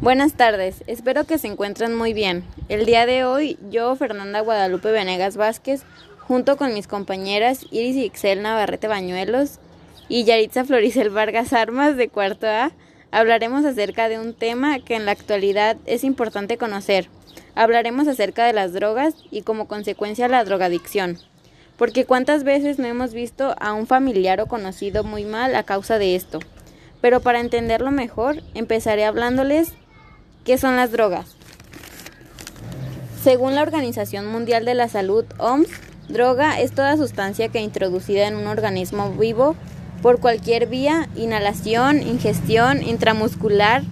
Buenas tardes, espero que se encuentren muy bien. El día de hoy, yo, Fernanda Guadalupe Venegas Vázquez, junto con mis compañeras Iris y Ixel Navarrete Bañuelos y Yaritza Floricel Vargas Armas de cuarto A, hablaremos acerca de un tema que en la actualidad es importante conocer. Hablaremos acerca de las drogas y como consecuencia la drogadicción. Porque cuántas veces no hemos visto a un familiar o conocido muy mal a causa de esto. Pero para entenderlo mejor, empezaré hablándoles ¿Qué son las drogas? Según la Organización Mundial de la Salud, OMS, droga es toda sustancia que introducida en un organismo vivo por cualquier vía, inhalación, ingestión, intramuscular,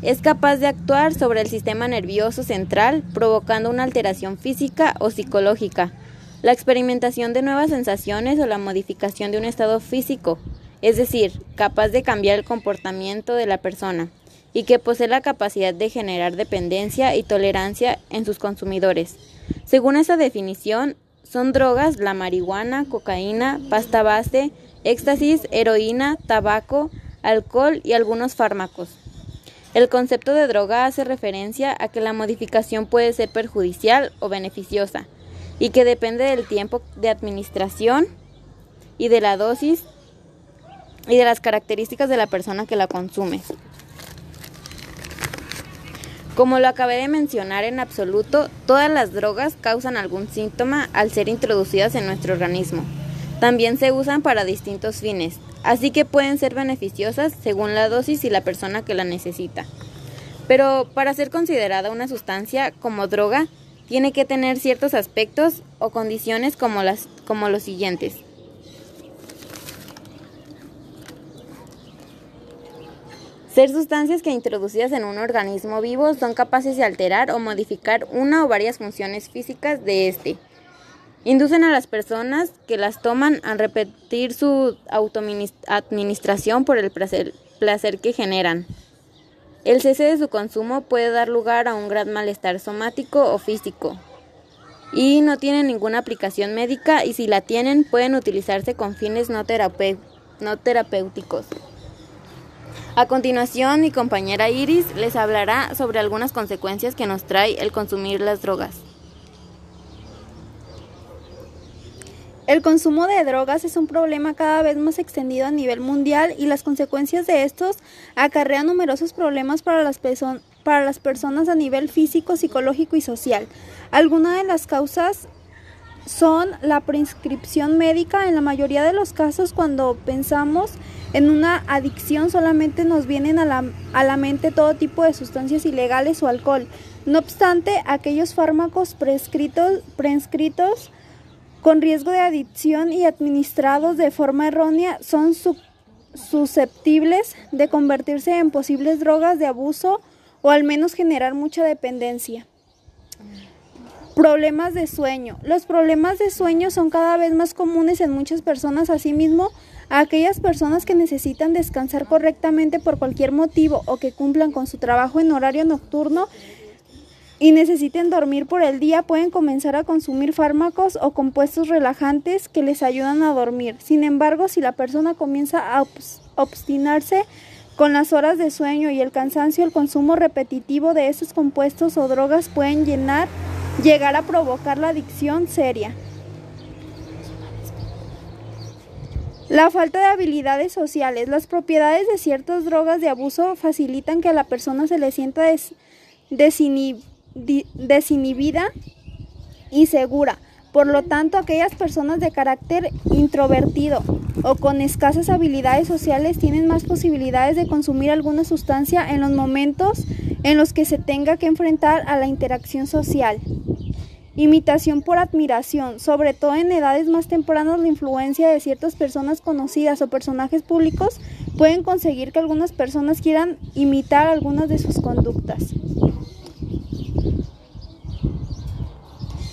es capaz de actuar sobre el sistema nervioso central, provocando una alteración física o psicológica, la experimentación de nuevas sensaciones o la modificación de un estado físico, es decir, capaz de cambiar el comportamiento de la persona y que posee la capacidad de generar dependencia y tolerancia en sus consumidores. Según esa definición, son drogas la marihuana, cocaína, pasta base, éxtasis, heroína, tabaco, alcohol y algunos fármacos. El concepto de droga hace referencia a que la modificación puede ser perjudicial o beneficiosa y que depende del tiempo de administración y de la dosis y de las características de la persona que la consume. Como lo acabé de mencionar en absoluto, todas las drogas causan algún síntoma al ser introducidas en nuestro organismo. También se usan para distintos fines, así que pueden ser beneficiosas según la dosis y la persona que la necesita. Pero para ser considerada una sustancia como droga, tiene que tener ciertos aspectos o condiciones como, las, como los siguientes. Ser sustancias que introducidas en un organismo vivo son capaces de alterar o modificar una o varias funciones físicas de este. Inducen a las personas que las toman a repetir su autoadministración por el placer, placer que generan. El cese de su consumo puede dar lugar a un gran malestar somático o físico y no tienen ninguna aplicación médica y si la tienen pueden utilizarse con fines no terapéuticos. A continuación, mi compañera Iris les hablará sobre algunas consecuencias que nos trae el consumir las drogas. El consumo de drogas es un problema cada vez más extendido a nivel mundial y las consecuencias de estos acarrean numerosos problemas para las, para las personas a nivel físico, psicológico y social. Algunas de las causas son la prescripción médica. En la mayoría de los casos, cuando pensamos en una adicción, solamente nos vienen a la, a la mente todo tipo de sustancias ilegales o alcohol. No obstante, aquellos fármacos prescritos, prescritos con riesgo de adicción y administrados de forma errónea son susceptibles de convertirse en posibles drogas de abuso o al menos generar mucha dependencia. Problemas de sueño. Los problemas de sueño son cada vez más comunes en muchas personas, asimismo, a aquellas personas que necesitan descansar correctamente por cualquier motivo o que cumplan con su trabajo en horario nocturno y necesiten dormir por el día pueden comenzar a consumir fármacos o compuestos relajantes que les ayudan a dormir. Sin embargo, si la persona comienza a obstinarse con las horas de sueño y el cansancio, el consumo repetitivo de esos compuestos o drogas pueden llenar llegar a provocar la adicción seria. La falta de habilidades sociales. Las propiedades de ciertas drogas de abuso facilitan que a la persona se le sienta desinhibida y segura. Por lo tanto, aquellas personas de carácter introvertido o con escasas habilidades sociales tienen más posibilidades de consumir alguna sustancia en los momentos en los que se tenga que enfrentar a la interacción social. Imitación por admiración, sobre todo en edades más tempranas, la influencia de ciertas personas conocidas o personajes públicos pueden conseguir que algunas personas quieran imitar algunas de sus conductas.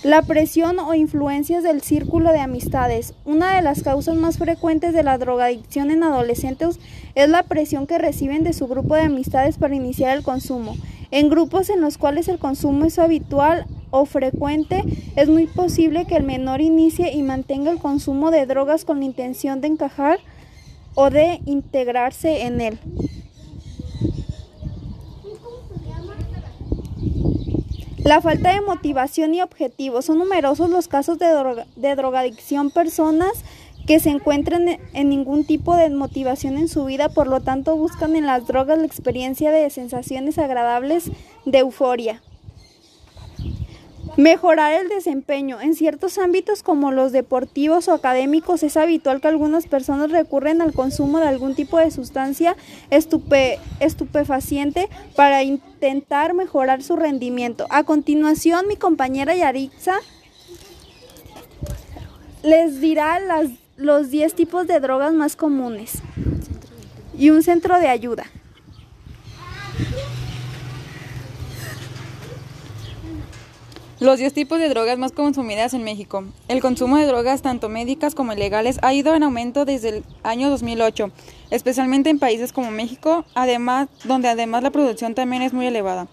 La presión o influencias del círculo de amistades. Una de las causas más frecuentes de la drogadicción en adolescentes es la presión que reciben de su grupo de amistades para iniciar el consumo. En grupos en los cuales el consumo es habitual o frecuente, es muy posible que el menor inicie y mantenga el consumo de drogas con la intención de encajar o de integrarse en él. La falta de motivación y objetivos. Son numerosos los casos de, de drogadicción. Personas que se encuentran en ningún tipo de motivación en su vida, por lo tanto buscan en las drogas la experiencia de sensaciones agradables de euforia. Mejorar el desempeño. En ciertos ámbitos como los deportivos o académicos es habitual que algunas personas recurren al consumo de algún tipo de sustancia estupefaciente para intentar mejorar su rendimiento. A continuación, mi compañera Yarixa les dirá las, los 10 tipos de drogas más comunes y un centro de ayuda. Los 10 tipos de drogas más consumidas en México. El consumo de drogas, tanto médicas como ilegales, ha ido en aumento desde el año 2008, especialmente en países como México, además, donde además la producción también es muy elevada.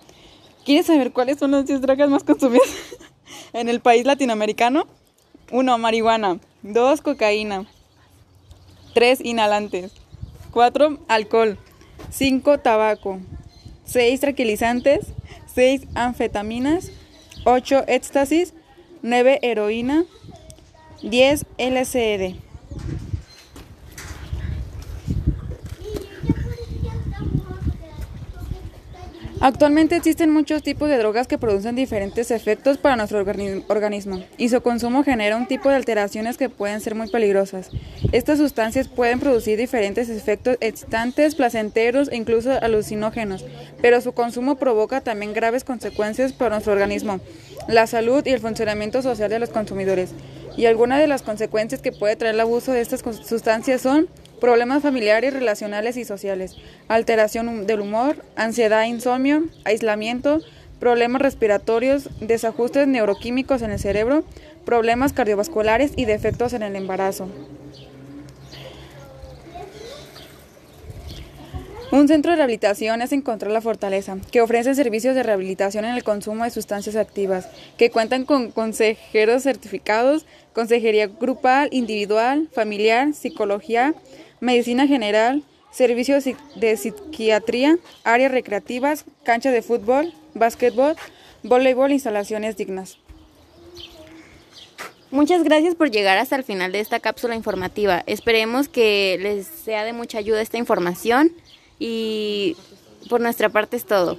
¿Quieres saber cuáles son las 10 drogas más consumidas en el país latinoamericano? 1. Marihuana. 2. Cocaína. 3. Inhalantes. 4. Alcohol. 5. Tabaco. 6. Tranquilizantes. 6. Anfetaminas. 8 éxtasis, 9 heroína, 10 LCD. Actualmente existen muchos tipos de drogas que producen diferentes efectos para nuestro organismo y su consumo genera un tipo de alteraciones que pueden ser muy peligrosas. Estas sustancias pueden producir diferentes efectos excitantes, placenteros e incluso alucinógenos, pero su consumo provoca también graves consecuencias para nuestro organismo, la salud y el funcionamiento social de los consumidores. Y algunas de las consecuencias que puede traer el abuso de estas sustancias son problemas familiares, relacionales y sociales, alteración del humor, ansiedad, insomnio, aislamiento, problemas respiratorios, desajustes neuroquímicos en el cerebro, problemas cardiovasculares y defectos en el embarazo. Un centro de rehabilitación es encontrar la fortaleza, que ofrece servicios de rehabilitación en el consumo de sustancias activas, que cuentan con consejeros certificados, consejería grupal, individual, familiar, psicología, medicina general, servicios de psiquiatría, áreas recreativas, canchas de fútbol, básquetbol, voleibol, instalaciones dignas. Muchas gracias por llegar hasta el final de esta cápsula informativa. Esperemos que les sea de mucha ayuda esta información y por nuestra parte es todo.